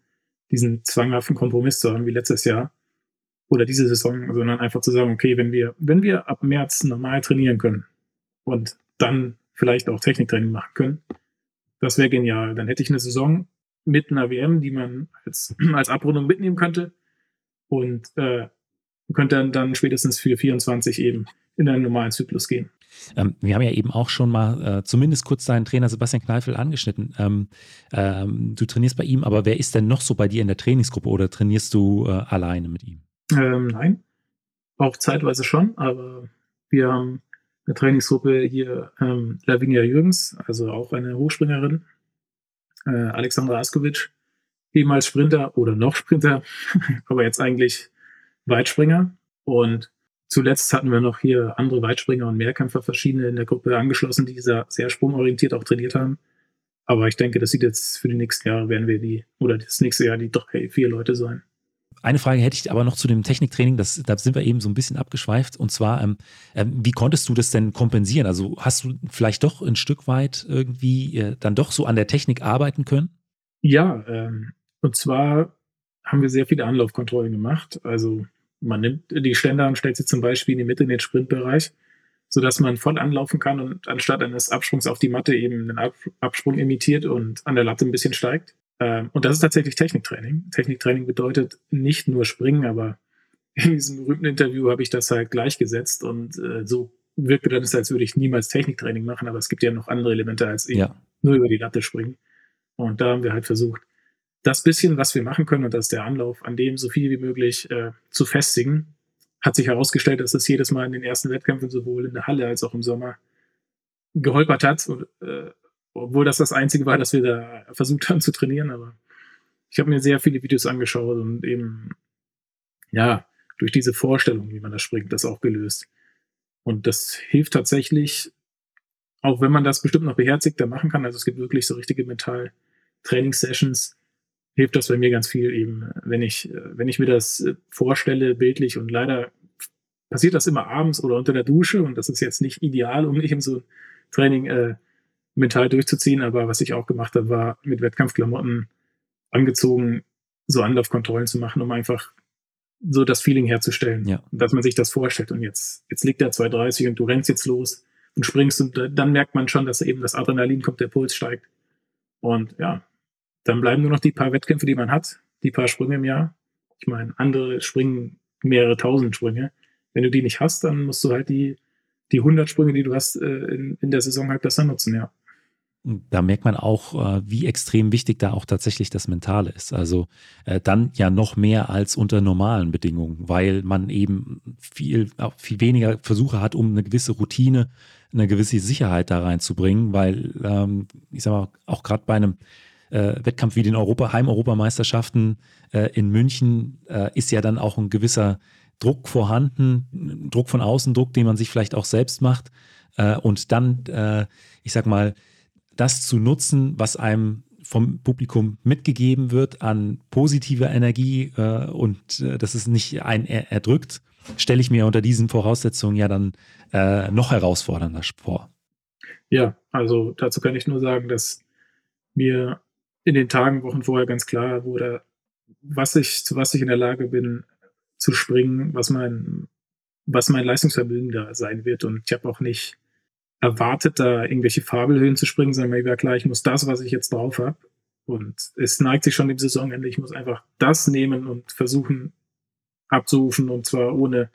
diesen zwanghaften Kompromiss zu haben wie letztes Jahr oder diese Saison, sondern einfach zu sagen, okay, wenn wir, wenn wir ab März normal trainieren können und dann vielleicht auch Techniktraining machen können, das wäre genial. Dann hätte ich eine Saison mit einer WM, die man als, als Abrundung mitnehmen könnte und äh, könnte dann, dann spätestens für 24 eben in einen normalen Zyklus gehen. Ähm, wir haben ja eben auch schon mal äh, zumindest kurz deinen Trainer Sebastian Kneifel angeschnitten. Ähm, ähm, du trainierst bei ihm, aber wer ist denn noch so bei dir in der Trainingsgruppe oder trainierst du äh, alleine mit ihm? Ähm, nein, auch zeitweise schon, aber wir haben eine Trainingsgruppe hier, ähm, Lavinia Jürgens, also auch eine Hochspringerin, äh, Alexandra Askovic, ehemals Sprinter oder noch Sprinter, aber jetzt eigentlich Weitspringer. Und Zuletzt hatten wir noch hier andere Weitspringer und Mehrkämpfer verschiedene in der Gruppe angeschlossen, die sehr, sehr sprungorientiert auch trainiert haben. Aber ich denke, das sieht jetzt für die nächsten Jahre werden wir die, oder das nächste Jahr die drei, vier Leute sein. Eine Frage hätte ich aber noch zu dem Techniktraining, das, da sind wir eben so ein bisschen abgeschweift. Und zwar, ähm, ähm, wie konntest du das denn kompensieren? Also hast du vielleicht doch ein Stück weit irgendwie äh, dann doch so an der Technik arbeiten können? Ja, ähm, und zwar haben wir sehr viele Anlaufkontrollen gemacht. Also man nimmt die Ständer und stellt sie zum Beispiel in die Mitte in den Sprintbereich, sodass man voll anlaufen kann und anstatt eines Absprungs auf die Matte eben einen Absprung imitiert und an der Latte ein bisschen steigt. Ähm, und das ist tatsächlich Techniktraining. Techniktraining bedeutet nicht nur Springen, aber in diesem berühmten Interview habe ich das halt gleichgesetzt und äh, so wirkte dann, als würde ich niemals Techniktraining machen, aber es gibt ja noch andere Elemente als eben ja. nur über die Latte springen. Und da haben wir halt versucht, das bisschen, was wir machen können, und das ist der Anlauf, an dem so viel wie möglich äh, zu festigen, hat sich herausgestellt, dass es jedes Mal in den ersten Wettkämpfen sowohl in der Halle als auch im Sommer geholpert hat. Und, äh, obwohl das das Einzige war, dass wir da versucht haben zu trainieren. Aber ich habe mir sehr viele Videos angeschaut und eben, ja, durch diese Vorstellung, wie man da springt, das auch gelöst. Und das hilft tatsächlich, auch wenn man das bestimmt noch beherzigter machen kann. Also es gibt wirklich so richtige Mental-Trainingssessions, hilft das bei mir ganz viel eben, wenn ich, wenn ich mir das äh, vorstelle, bildlich. Und leider passiert das immer abends oder unter der Dusche. Und das ist jetzt nicht ideal, um eben so ein Training äh, mental durchzuziehen, aber was ich auch gemacht habe, war mit Wettkampfklamotten angezogen, so Anlaufkontrollen zu machen, um einfach so das Feeling herzustellen, ja. dass man sich das vorstellt. Und jetzt, jetzt liegt er 230 und du rennst jetzt los und springst. Und dann merkt man schon, dass eben das Adrenalin kommt, der Puls steigt. Und ja, dann bleiben nur noch die paar Wettkämpfe, die man hat, die paar Sprünge im Jahr. Ich meine, andere springen mehrere tausend Sprünge. Wenn du die nicht hast, dann musst du halt die, die 100 Sprünge, die du hast, äh, in, in der Saison halt besser nutzen, ja. Da merkt man auch, äh, wie extrem wichtig da auch tatsächlich das Mentale ist. Also äh, dann ja noch mehr als unter normalen Bedingungen, weil man eben viel, viel weniger Versuche hat, um eine gewisse Routine, eine gewisse Sicherheit da reinzubringen, weil ähm, ich sag mal, auch gerade bei einem äh, Wettkampf wie den Europa, Heim-Europameisterschaften äh, in München äh, ist ja dann auch ein gewisser Druck vorhanden, Druck von außen, Druck, den man sich vielleicht auch selbst macht. Äh, und dann, äh, ich sag mal, das zu nutzen, was einem vom Publikum mitgegeben wird an positiver Energie äh, und dass es nicht ein er erdrückt, stelle ich mir unter diesen Voraussetzungen ja dann noch herausfordernder vor. Ja, also dazu kann ich nur sagen, dass mir in den Tagen, Wochen vorher ganz klar wurde, was ich, zu was ich in der Lage bin zu springen, was mein, was mein Leistungsvermögen da sein wird. Und ich habe auch nicht erwartet, da irgendwelche Fabelhöhen zu springen, sondern mir war klar, ich muss das, was ich jetzt drauf habe. Und es neigt sich schon dem Saisonende. Ich muss einfach das nehmen und versuchen abzurufen und zwar ohne,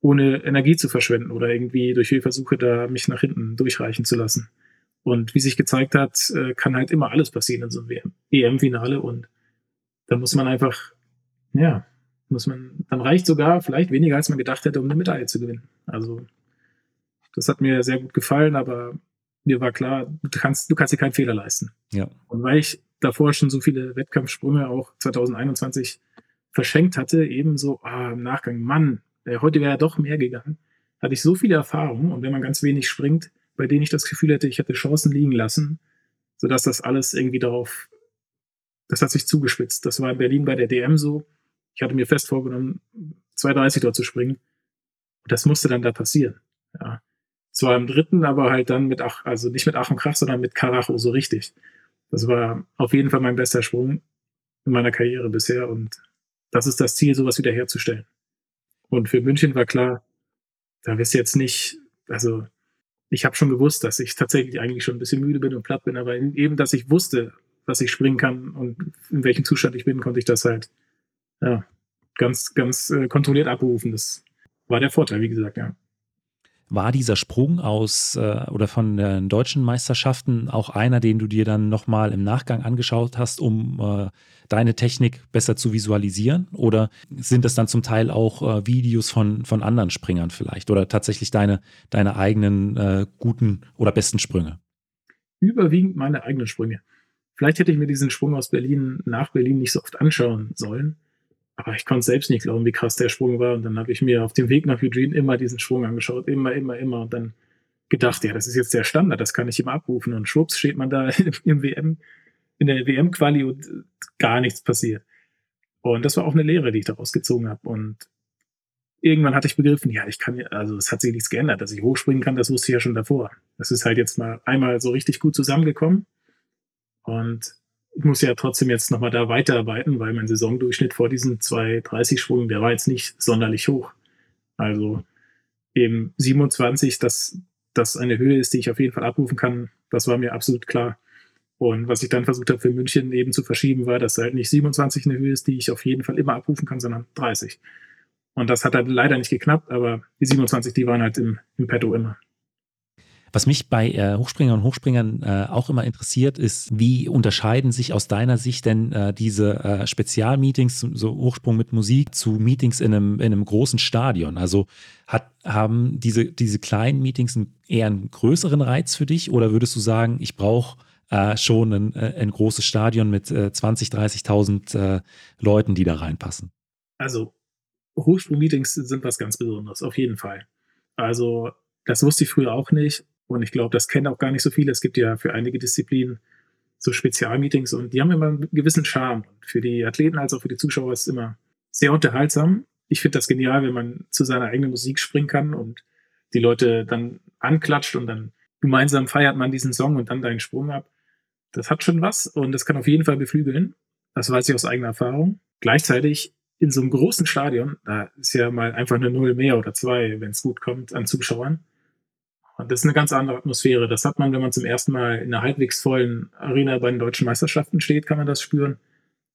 ohne Energie zu verschwenden oder irgendwie durch Versuche da mich nach hinten durchreichen zu lassen. Und wie sich gezeigt hat, äh, kann halt immer alles passieren in so einem EM-Finale und da muss man einfach, ja, muss man, dann reicht sogar vielleicht weniger, als man gedacht hätte, um eine Medaille zu gewinnen. Also das hat mir sehr gut gefallen, aber mir war klar, du kannst, du kannst dir keinen Fehler leisten. Ja. Und weil ich davor schon so viele Wettkampfsprünge auch 2021 verschenkt hatte, eben so ah, im Nachgang, Mann, heute wäre ja doch mehr gegangen, hatte ich so viele Erfahrungen und wenn man ganz wenig springt, bei denen ich das Gefühl hätte, ich hätte Chancen liegen lassen, sodass das alles irgendwie darauf, das hat sich zugespitzt. Das war in Berlin bei der DM so. Ich hatte mir fest vorgenommen, 2,30 dort zu springen. Und das musste dann da passieren. Ja. Zwar im dritten, aber halt dann mit Ach, also nicht mit Ach und Krach, sondern mit Karacho so richtig. Das war auf jeden Fall mein bester Sprung in meiner Karriere bisher und das ist das Ziel, sowas wiederherzustellen. Und für München war klar, da wirst du jetzt nicht, also ich habe schon gewusst, dass ich tatsächlich eigentlich schon ein bisschen müde bin und platt bin, aber eben, dass ich wusste, was ich springen kann und in welchem Zustand ich bin, konnte ich das halt ja, ganz, ganz äh, kontrolliert abrufen. Das war der Vorteil, wie gesagt, ja. War dieser Sprung aus äh, oder von den deutschen Meisterschaften auch einer, den du dir dann nochmal im Nachgang angeschaut hast, um äh, deine Technik besser zu visualisieren? Oder sind das dann zum Teil auch äh, Videos von, von anderen Springern vielleicht oder tatsächlich deine, deine eigenen äh, guten oder besten Sprünge? Überwiegend meine eigenen Sprünge. Vielleicht hätte ich mir diesen Sprung aus Berlin nach Berlin nicht so oft anschauen sollen. Aber ich konnte selbst nicht glauben, wie krass der Sprung war. Und dann habe ich mir auf dem Weg nach Eugene immer diesen Sprung angeschaut. Immer, immer, immer. Und dann gedacht, ja, das ist jetzt der Standard, das kann ich immer abrufen. Und schwupps steht man da im WM, in der WM-Quali und gar nichts passiert. Und das war auch eine Lehre, die ich daraus gezogen habe. Und irgendwann hatte ich begriffen, ja, ich kann, also es hat sich nichts geändert, dass ich hochspringen kann, das wusste ich ja schon davor. Das ist halt jetzt mal einmal so richtig gut zusammengekommen. Und muss ja trotzdem jetzt nochmal da weiterarbeiten, weil mein Saisondurchschnitt vor diesen 2,30 Schwungen, der war jetzt nicht sonderlich hoch. Also eben 27, dass das eine Höhe ist, die ich auf jeden Fall abrufen kann, das war mir absolut klar. Und was ich dann versucht habe für München eben zu verschieben, war, dass halt nicht 27 eine Höhe ist, die ich auf jeden Fall immer abrufen kann, sondern 30. Und das hat dann leider nicht geklappt, aber die 27, die waren halt im, im Petto immer. Was mich bei äh, Hochspringern und Hochspringern äh, auch immer interessiert, ist, wie unterscheiden sich aus deiner Sicht denn äh, diese äh, Spezialmeetings, so Hochsprung mit Musik, zu Meetings in einem, in einem großen Stadion? Also hat, haben diese, diese kleinen Meetings einen, eher einen größeren Reiz für dich oder würdest du sagen, ich brauche äh, schon ein, äh, ein, großes Stadion mit äh, 20, 30.000 äh, Leuten, die da reinpassen? Also Hochsprung-Meetings sind was ganz Besonderes, auf jeden Fall. Also das wusste ich früher auch nicht. Und ich glaube, das kennen auch gar nicht so viele. Es gibt ja für einige Disziplinen so Spezialmeetings und die haben immer einen gewissen Charme. Für die Athleten als auch für die Zuschauer ist es immer sehr unterhaltsam. Ich finde das genial, wenn man zu seiner eigenen Musik springen kann und die Leute dann anklatscht und dann gemeinsam feiert man diesen Song und dann deinen Sprung ab. Das hat schon was und das kann auf jeden Fall beflügeln. Das weiß ich aus eigener Erfahrung. Gleichzeitig in so einem großen Stadion, da ist ja mal einfach eine Null mehr oder zwei, wenn es gut kommt, an Zuschauern. Und das ist eine ganz andere Atmosphäre. Das hat man, wenn man zum ersten Mal in einer halbwegs vollen Arena bei den deutschen Meisterschaften steht, kann man das spüren.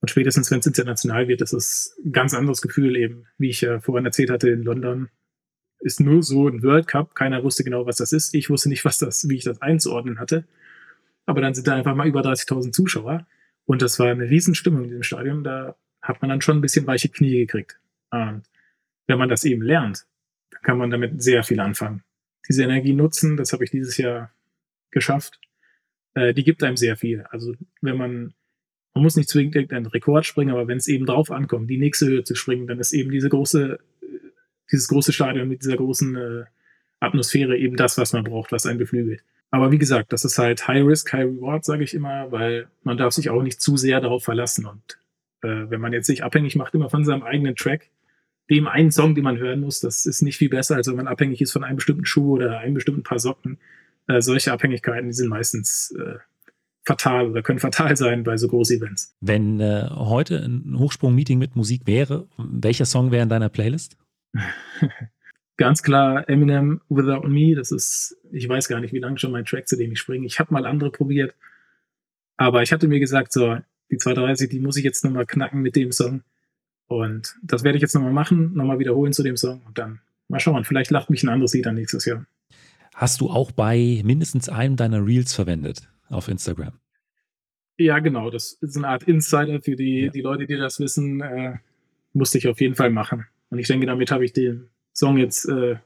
Und spätestens, wenn es international wird, ist es ein ganz anderes Gefühl eben, wie ich ja vorhin erzählt hatte in London. Ist nur so ein World Cup. Keiner wusste genau, was das ist. Ich wusste nicht, was das, wie ich das einzuordnen hatte. Aber dann sind da einfach mal über 30.000 Zuschauer. Und das war eine Riesenstimmung in dem Stadion. Da hat man dann schon ein bisschen weiche Knie gekriegt. Und wenn man das eben lernt, dann kann man damit sehr viel anfangen diese Energie nutzen. Das habe ich dieses Jahr geschafft. äh, die gibt einem sehr viel. Also wenn man, man muss nicht zwingend irgendeinen Rekord springen, aber wenn es eben drauf ankommt, die nächste Höhe zu springen, dann ist eben diese große, dieses große Stadion mit dieser großen äh, Atmosphäre eben das, was man braucht, was einen beflügelt. Aber wie gesagt, das ist halt High Risk, High Reward, sage ich immer, weil man darf sich auch nicht zu sehr darauf verlassen. Und äh, wenn man jetzt sich abhängig macht immer von seinem eigenen Track, dem einen Song, den man hören muss, das ist nicht viel besser, als wenn man abhängig ist von einem bestimmten Schuh oder einem bestimmten Paar Socken. Äh, solche Abhängigkeiten, die sind meistens äh, fatal oder können fatal sein bei so Groß-Events. Wenn äh, heute ein Hochsprung-Meeting mit Musik wäre, welcher Song wäre in deiner Playlist? Ganz klar Eminem Without Me. Das ist, ich weiß gar nicht, wie lange schon mein Track, zu dem ich springe. Ich habe mal andere probiert, aber ich hatte mir gesagt, so, die 230, die muss ich jetzt nochmal knacken mit dem Song. Und das werde ich jetzt nochmal machen, nochmal wiederholen zu dem Song und dann mal schauen. Vielleicht lacht mich ein anderes Lied dann nächstes Jahr. Hast du auch bei mindestens einem deiner Reels verwendet auf Instagram? Ja, genau. Das ist eine Art Insider für die, ja. die Leute, die das wissen. Äh, musste ich auf jeden Fall machen. Und ich denke, damit habe ich den Song jetzt äh,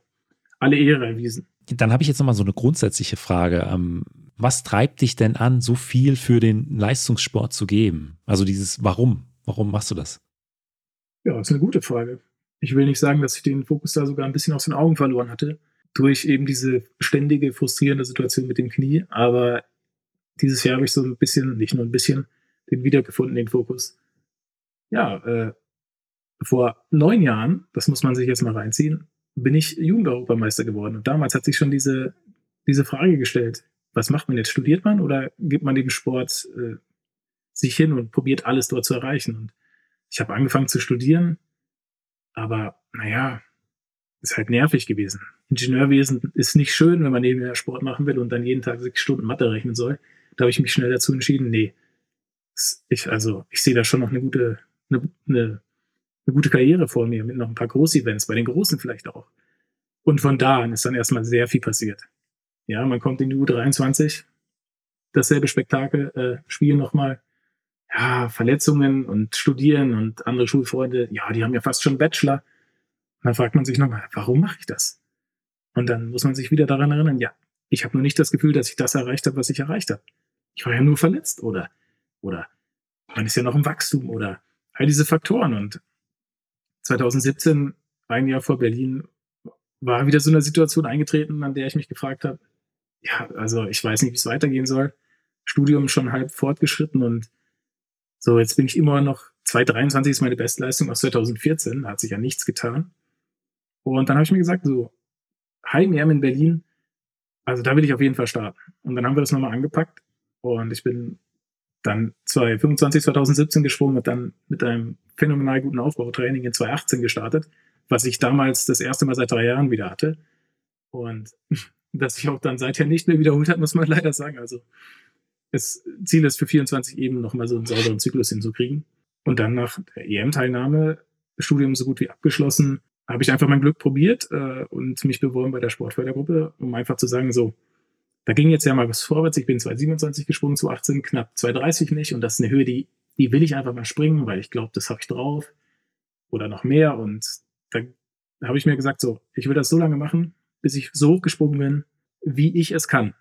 alle Ehre erwiesen. Dann habe ich jetzt nochmal so eine grundsätzliche Frage. Ähm, was treibt dich denn an, so viel für den Leistungssport zu geben? Also dieses Warum? Warum machst du das? Ja, das ist eine gute Frage. Ich will nicht sagen, dass ich den Fokus da sogar ein bisschen aus den Augen verloren hatte, durch eben diese ständige, frustrierende Situation mit dem Knie. Aber dieses Jahr habe ich so ein bisschen, nicht nur ein bisschen, den wiedergefunden, den Fokus. Ja, äh, vor neun Jahren, das muss man sich jetzt mal reinziehen, bin ich Jugendeuropameister geworden. Und damals hat sich schon diese, diese Frage gestellt, was macht man jetzt? Studiert man oder gibt man dem Sport äh, sich hin und probiert alles dort zu erreichen? Und ich habe angefangen zu studieren, aber naja, ist halt nervig gewesen. Ingenieurwesen ist nicht schön, wenn man nebenher Sport machen will und dann jeden Tag sechs Stunden Mathe rechnen soll. Da habe ich mich schnell dazu entschieden, nee, ich, also ich sehe da schon noch eine gute, eine, eine, eine gute Karriere vor mir mit noch ein paar Groß-Events, bei den Großen vielleicht auch. Und von da an ist dann erstmal sehr viel passiert. Ja, man kommt in die U23, dasselbe Spektakel, äh, Spiel nochmal, ja, Verletzungen und Studieren und andere Schulfreunde, ja, die haben ja fast schon Bachelor. Und dann fragt man sich nochmal, warum mache ich das? Und dann muss man sich wieder daran erinnern, ja, ich habe nur nicht das Gefühl, dass ich das erreicht habe, was ich erreicht habe. Ich war ja nur verletzt oder, oder man ist ja noch im Wachstum oder all diese Faktoren. Und 2017, ein Jahr vor Berlin, war wieder so eine Situation eingetreten, an der ich mich gefragt habe, ja, also ich weiß nicht, wie es weitergehen soll. Studium schon halb fortgeschritten und so, jetzt bin ich immer noch, 2023 ist meine Bestleistung aus 2014, da hat sich ja nichts getan. Und dann habe ich mir gesagt, so, Heim-EM in Berlin, also da will ich auf jeden Fall starten. Und dann haben wir das nochmal angepackt und ich bin dann 2025, 2017 gesprungen und dann mit einem phänomenal guten Aufbautraining in 2018 gestartet, was ich damals das erste Mal seit drei Jahren wieder hatte. Und das sich auch dann seither nicht mehr wiederholt hat, muss man leider sagen. Also das Ziel ist für 24 eben nochmal so einen sauberen Zyklus hinzukriegen. Und dann nach der EM-Teilnahme, Studium so gut wie abgeschlossen, habe ich einfach mein Glück probiert äh, und mich beworben bei der Sportfördergruppe, um einfach zu sagen, so, da ging jetzt ja mal was vorwärts. Ich bin 227 gesprungen, zu 18 knapp 230 nicht. Und das ist eine Höhe, die, die will ich einfach mal springen, weil ich glaube, das habe ich drauf. Oder noch mehr. Und da habe ich mir gesagt, so, ich will das so lange machen, bis ich so hoch gesprungen bin, wie ich es kann.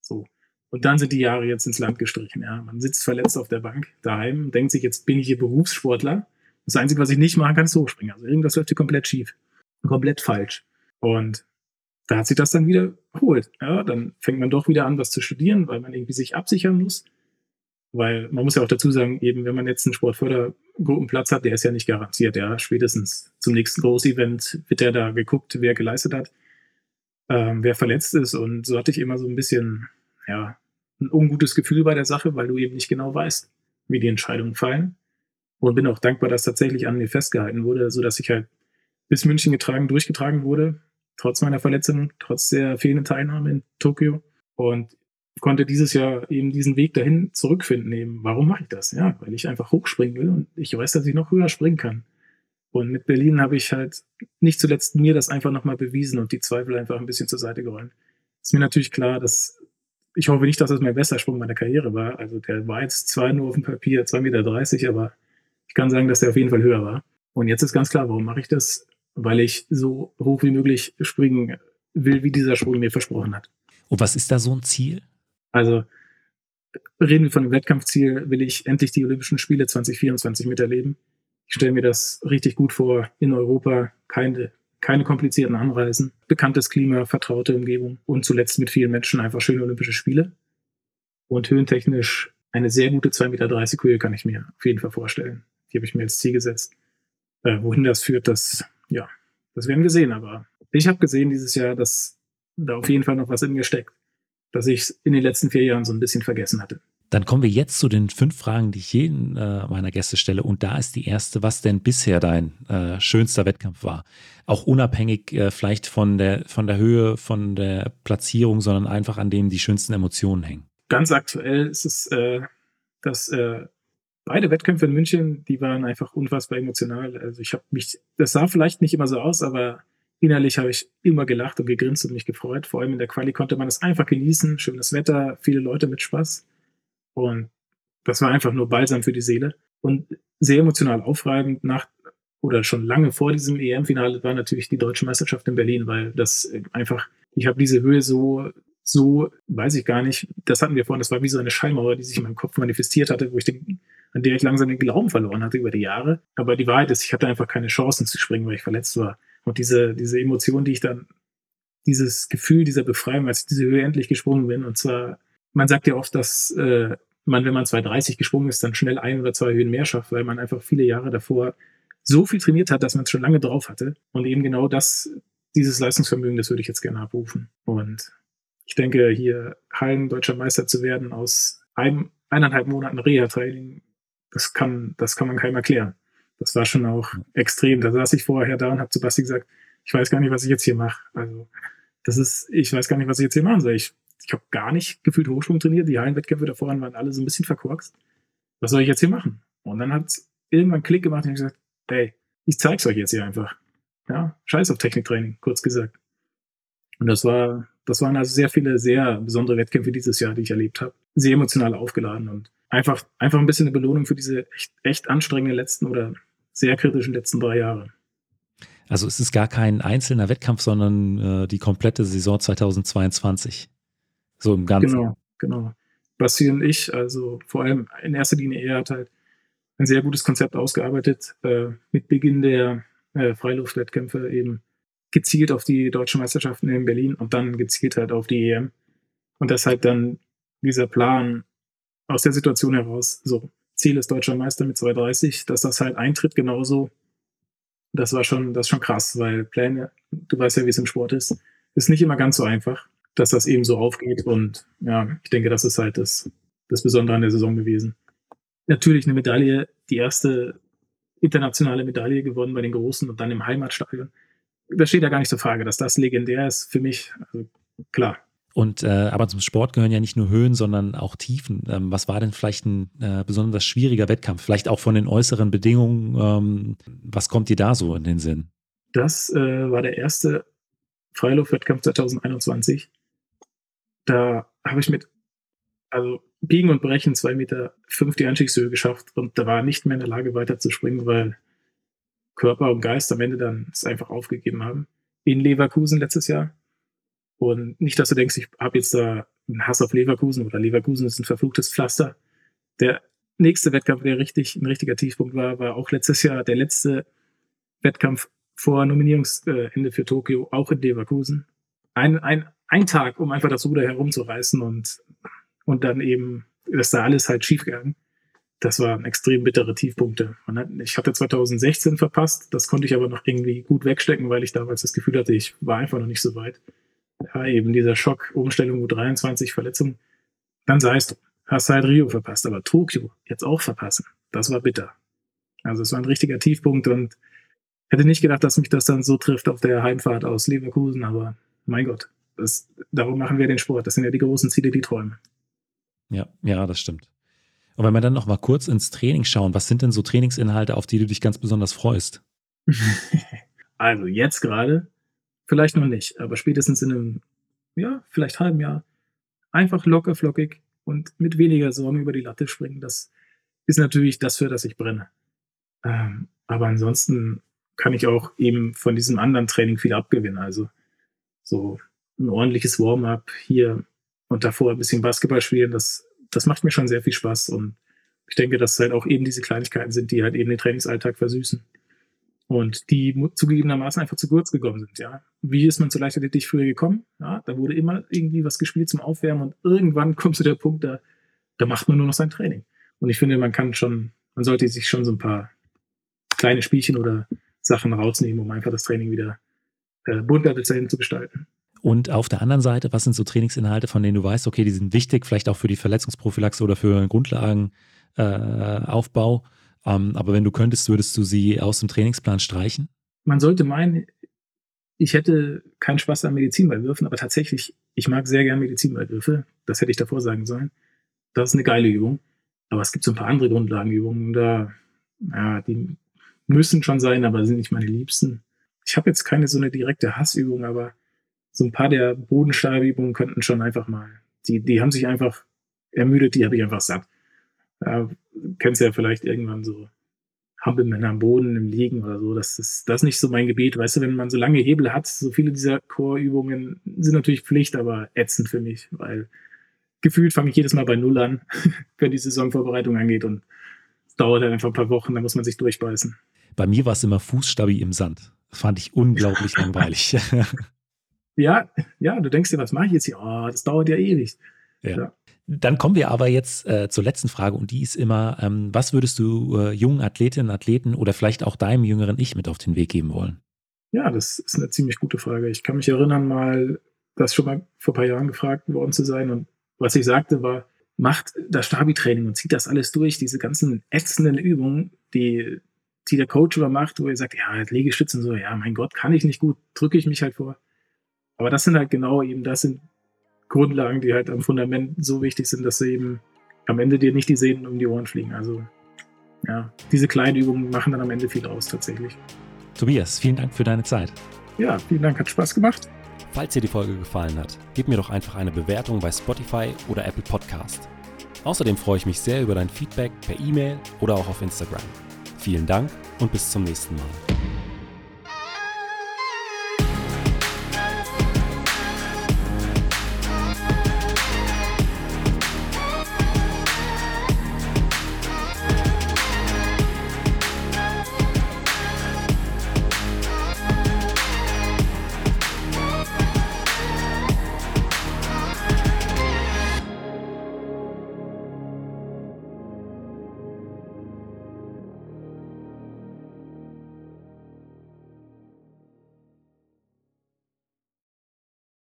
So. Und dann sind die Jahre jetzt ins Land gestrichen. Ja. Man sitzt verletzt auf der Bank daheim, denkt sich, jetzt bin ich hier Berufssportler. Das Einzige, was ich nicht machen kann, ist hochspringen. Also irgendwas läuft hier komplett schief. Komplett falsch. Und da hat sich das dann wieder geholt. Ja, dann fängt man doch wieder an, was zu studieren, weil man irgendwie sich absichern muss. Weil man muss ja auch dazu sagen, eben wenn man jetzt einen Sportfördergruppenplatz hat, der ist ja nicht garantiert. Ja, spätestens zum nächsten Großevent wird ja da geguckt, wer geleistet hat, ähm, wer verletzt ist. Und so hatte ich immer so ein bisschen ja, ein ungutes Gefühl bei der Sache, weil du eben nicht genau weißt, wie die Entscheidungen fallen. Und bin auch dankbar, dass tatsächlich an mir festgehalten wurde, so dass ich halt bis München getragen, durchgetragen wurde, trotz meiner Verletzung, trotz der fehlenden Teilnahme in Tokio. Und konnte dieses Jahr eben diesen Weg dahin zurückfinden. Eben, warum mache ich das? Ja, weil ich einfach hochspringen will und ich weiß, dass ich noch höher springen kann. Und mit Berlin habe ich halt nicht zuletzt mir das einfach nochmal bewiesen und die Zweifel einfach ein bisschen zur Seite geräumt. Ist mir natürlich klar, dass ich hoffe nicht, dass es mein bester Sprung meiner Karriere war. Also der war jetzt zwar nur auf dem Papier 2,30 Meter, aber ich kann sagen, dass der auf jeden Fall höher war. Und jetzt ist ganz klar, warum mache ich das? Weil ich so hoch wie möglich springen will, wie dieser Sprung mir versprochen hat. Und was ist da so ein Ziel? Also reden wir von dem Wettkampfziel, will ich endlich die Olympischen Spiele 2024 miterleben. Ich stelle mir das richtig gut vor, in Europa keine, keine komplizierten Anreisen, bekanntes Klima, vertraute Umgebung und zuletzt mit vielen Menschen einfach schöne Olympische Spiele. Und höhentechnisch eine sehr gute 2,30 Meter Höhe kann ich mir auf jeden Fall vorstellen. Die habe ich mir als Ziel gesetzt. Äh, wohin das führt, das, ja, das werden wir sehen. Aber ich habe gesehen dieses Jahr, dass da auf jeden Fall noch was in mir steckt, dass ich in den letzten vier Jahren so ein bisschen vergessen hatte. Dann kommen wir jetzt zu den fünf Fragen, die ich jeden äh, meiner Gäste stelle. Und da ist die erste, was denn bisher dein äh, schönster Wettkampf war. Auch unabhängig äh, vielleicht von der, von der Höhe, von der Platzierung, sondern einfach an dem die schönsten Emotionen hängen. Ganz aktuell ist es, äh, dass äh, beide Wettkämpfe in München, die waren einfach unfassbar emotional. Also ich habe mich, das sah vielleicht nicht immer so aus, aber innerlich habe ich immer gelacht und gegrinst und mich gefreut. Vor allem in der Quali konnte man es einfach genießen. Schönes Wetter, viele Leute mit Spaß. Und das war einfach nur Balsam für die Seele. Und sehr emotional aufreibend nach oder schon lange vor diesem EM-Finale war natürlich die deutsche Meisterschaft in Berlin, weil das einfach, ich habe diese Höhe so, so, weiß ich gar nicht, das hatten wir vorhin, das war wie so eine Schallmauer, die sich in meinem Kopf manifestiert hatte, wo ich den, an der ich langsam den Glauben verloren hatte über die Jahre. Aber die Wahrheit ist, ich hatte einfach keine Chancen zu springen, weil ich verletzt war. Und diese, diese Emotion, die ich dann, dieses Gefühl dieser Befreiung, als ich diese Höhe endlich gesprungen bin, und zwar, man sagt ja oft, dass äh, man, wenn man 230 gesprungen ist, dann schnell ein oder zwei Höhen mehr schafft, weil man einfach viele Jahre davor so viel trainiert hat, dass man es schon lange drauf hatte. Und eben genau das, dieses Leistungsvermögen, das würde ich jetzt gerne abrufen. Und ich denke, hier Hallen deutscher Meister zu werden aus einem, eineinhalb Monaten Reha-Training, das kann, das kann man keinem erklären. Das war schon auch extrem. Da saß ich vorher da und habe zu Basti gesagt, ich weiß gar nicht, was ich jetzt hier mache. Also, das ist, ich weiß gar nicht, was ich jetzt hier machen soll. Ich ich habe gar nicht gefühlt Hochsprung trainiert. Die Hallenwettkämpfe davor waren alle so ein bisschen verkorkst. Was soll ich jetzt hier machen? Und dann hat es irgendwann Klick gemacht und ich gesagt, hey, ich zeig's euch jetzt hier einfach. Ja, scheiß auf Techniktraining, kurz gesagt. Und das war, das waren also sehr viele sehr besondere Wettkämpfe dieses Jahr, die ich erlebt habe. Sehr emotional aufgeladen und einfach, einfach ein bisschen eine Belohnung für diese echt, echt anstrengenden letzten oder sehr kritischen letzten drei Jahre. Also es ist gar kein einzelner Wettkampf, sondern äh, die komplette Saison 2022. So im Ganzen. Genau, genau. Basti und ich, also vor allem in erster Linie, er hat halt ein sehr gutes Konzept ausgearbeitet, äh, mit Beginn der äh, Freiluftwettkämpfe eben gezielt auf die deutschen Meisterschaften in Berlin und dann gezielt halt auf die EM. Und das halt dann dieser Plan aus der Situation heraus, so Ziel ist deutscher Meister mit 230, dass das halt eintritt genauso. Das war schon, das ist schon krass, weil Pläne, du weißt ja, wie es im Sport ist, ist nicht immer ganz so einfach dass das eben so aufgeht. Und ja, ich denke, das ist halt das, das Besondere an der Saison gewesen. Natürlich eine Medaille, die erste internationale Medaille gewonnen bei den Großen und dann im Heimatstadion. Da steht ja gar nicht zur Frage, dass das legendär ist für mich. Also, klar. Und äh, aber zum Sport gehören ja nicht nur Höhen, sondern auch Tiefen. Ähm, was war denn vielleicht ein äh, besonders schwieriger Wettkampf? Vielleicht auch von den äußeren Bedingungen. Ähm, was kommt dir da so in den Sinn? Das äh, war der erste Freiluftwettkampf 2021 da habe ich mit, also Biegen und Brechen zwei Meter fünf die Anstiegshöhe geschafft und da war nicht mehr in der Lage weiter zu springen, weil Körper und Geist am Ende dann es einfach aufgegeben haben. In Leverkusen letztes Jahr. Und nicht, dass du denkst, ich habe jetzt da einen Hass auf Leverkusen oder Leverkusen ist ein verfluchtes Pflaster. Der nächste Wettkampf, der richtig ein richtiger Tiefpunkt war, war auch letztes Jahr der letzte Wettkampf vor Nominierungsende für Tokio, auch in Leverkusen. Ein, ein ein Tag, um einfach das Ruder herumzureißen und, und dann eben ist da alles halt schiefgegangen. Das waren extrem bittere Tiefpunkte. Hat, ich hatte 2016 verpasst, das konnte ich aber noch irgendwie gut wegstecken, weil ich damals das Gefühl hatte, ich war einfach noch nicht so weit. Ja, eben dieser Schock, Umstellung U23, Verletzung. Dann sei es, hast halt Rio verpasst, aber Tokio jetzt auch verpassen. Das war bitter. Also es war ein richtiger Tiefpunkt und hätte nicht gedacht, dass mich das dann so trifft auf der Heimfahrt aus Leverkusen, aber mein Gott, das, darum machen wir den Sport. Das sind ja die großen Ziele, die Träume. Ja, ja, das stimmt. Und wenn wir dann noch mal kurz ins Training schauen, was sind denn so Trainingsinhalte, auf die du dich ganz besonders freust? also jetzt gerade, vielleicht noch nicht, aber spätestens in einem, ja, vielleicht halben Jahr, einfach locker flockig und mit weniger Sorgen über die Latte springen. Das ist natürlich das, für das ich brenne. Ähm, aber ansonsten kann ich auch eben von diesem anderen Training viel abgewinnen. Also so ein ordentliches Warm-up hier und davor ein bisschen Basketball spielen, das das macht mir schon sehr viel Spaß und ich denke, dass es halt auch eben diese Kleinigkeiten sind, die halt eben den Trainingsalltag versüßen. Und die zugegebenermaßen einfach zu kurz gekommen sind, ja. Wie ist man zu Leichtathletik früher gekommen? Ja, da wurde immer irgendwie was gespielt zum Aufwärmen und irgendwann kommt zu der Punkt, da, da macht man nur noch sein Training. Und ich finde, man kann schon, man sollte sich schon so ein paar kleine Spielchen oder Sachen rausnehmen, um einfach das Training wieder äh, bunter zu gestalten. Und auf der anderen Seite, was sind so Trainingsinhalte, von denen du weißt, okay, die sind wichtig, vielleicht auch für die Verletzungsprophylaxe oder für Grundlagenaufbau. Äh, ähm, aber wenn du könntest, würdest du sie aus dem Trainingsplan streichen? Man sollte meinen, ich hätte keinen Spaß an Medizinballwürfen, aber tatsächlich, ich mag sehr gern Medizinballwürfe. Das hätte ich davor sagen sollen. Das ist eine geile Übung. Aber es gibt so ein paar andere Grundlagenübungen, da, ja, die müssen schon sein, aber sind nicht meine liebsten. Ich habe jetzt keine so eine direkte Hassübung, aber so ein paar der Bodenstahlübungen könnten schon einfach mal, die, die haben sich einfach ermüdet, die habe ich einfach satt. Da kennst ja vielleicht irgendwann so Hampelmänner am Boden im Liegen oder so. Das ist, das ist nicht so mein Gebiet. Weißt du, wenn man so lange Hebel hat, so viele dieser Chorübungen sind natürlich Pflicht, aber ätzend für mich, weil gefühlt fange ich jedes Mal bei Null an, wenn die Saisonvorbereitung angeht und es dauert dann einfach ein paar Wochen, dann muss man sich durchbeißen. Bei mir war es immer Fußstabi im Sand. Das fand ich unglaublich langweilig. ja, ja, du denkst dir, was mache ich jetzt hier? Oh, das dauert ja ewig. Ja. ja. Dann kommen wir aber jetzt äh, zur letzten Frage und die ist immer, ähm, was würdest du äh, jungen Athletinnen, Athleten oder vielleicht auch deinem jüngeren Ich mit auf den Weg geben wollen? Ja, das ist eine ziemlich gute Frage. Ich kann mich erinnern, mal das schon mal vor ein paar Jahren gefragt worden zu sein und was ich sagte war, macht das Stabi-Training und zieht das alles durch, diese ganzen ätzenden Übungen, die, die der Coach übermacht, wo er sagt, ja, Liegestützen so, ja, mein Gott, kann ich nicht gut, drücke ich mich halt vor. Aber das sind halt genau eben, das sind Grundlagen, die halt am Fundament so wichtig sind, dass sie eben am Ende dir nicht die Sehnen um die Ohren fliegen. Also ja, diese kleinen Übungen machen dann am Ende viel aus tatsächlich. Tobias, vielen Dank für deine Zeit. Ja, vielen Dank, hat Spaß gemacht. Falls dir die Folge gefallen hat, gib mir doch einfach eine Bewertung bei Spotify oder Apple Podcast. Außerdem freue ich mich sehr über dein Feedback per E-Mail oder auch auf Instagram. Vielen Dank und bis zum nächsten Mal.